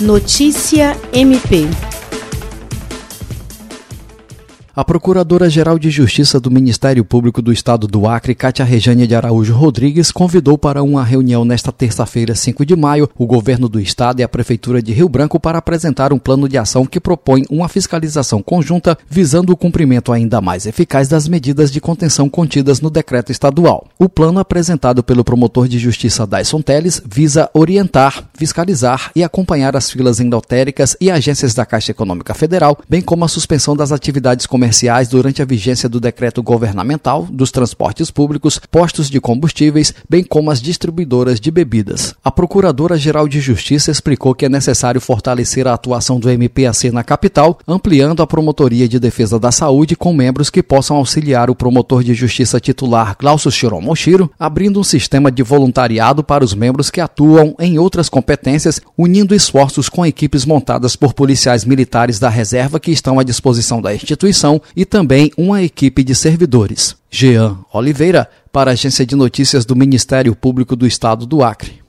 Notícia MP a Procuradora-Geral de Justiça do Ministério Público do Estado do Acre, Cátia Rejane de Araújo Rodrigues, convidou para uma reunião nesta terça-feira, 5 de maio, o governo do estado e a Prefeitura de Rio Branco para apresentar um plano de ação que propõe uma fiscalização conjunta visando o cumprimento ainda mais eficaz das medidas de contenção contidas no decreto estadual. O plano apresentado pelo promotor de justiça Dyson Teles visa orientar, fiscalizar e acompanhar as filas endotéricas e agências da Caixa Econômica Federal, bem como a suspensão das atividades comerciais durante a vigência do decreto governamental dos transportes públicos, postos de combustíveis, bem como as distribuidoras de bebidas. A Procuradora-Geral de Justiça explicou que é necessário fortalecer a atuação do MPAC na capital, ampliando a Promotoria de Defesa da Saúde com membros que possam auxiliar o promotor de justiça titular Glaucio Shiromoshiro, abrindo um sistema de voluntariado para os membros que atuam em outras competências, unindo esforços com equipes montadas por policiais militares da reserva que estão à disposição da instituição e também uma equipe de servidores. Jean Oliveira, para a Agência de Notícias do Ministério Público do Estado do Acre.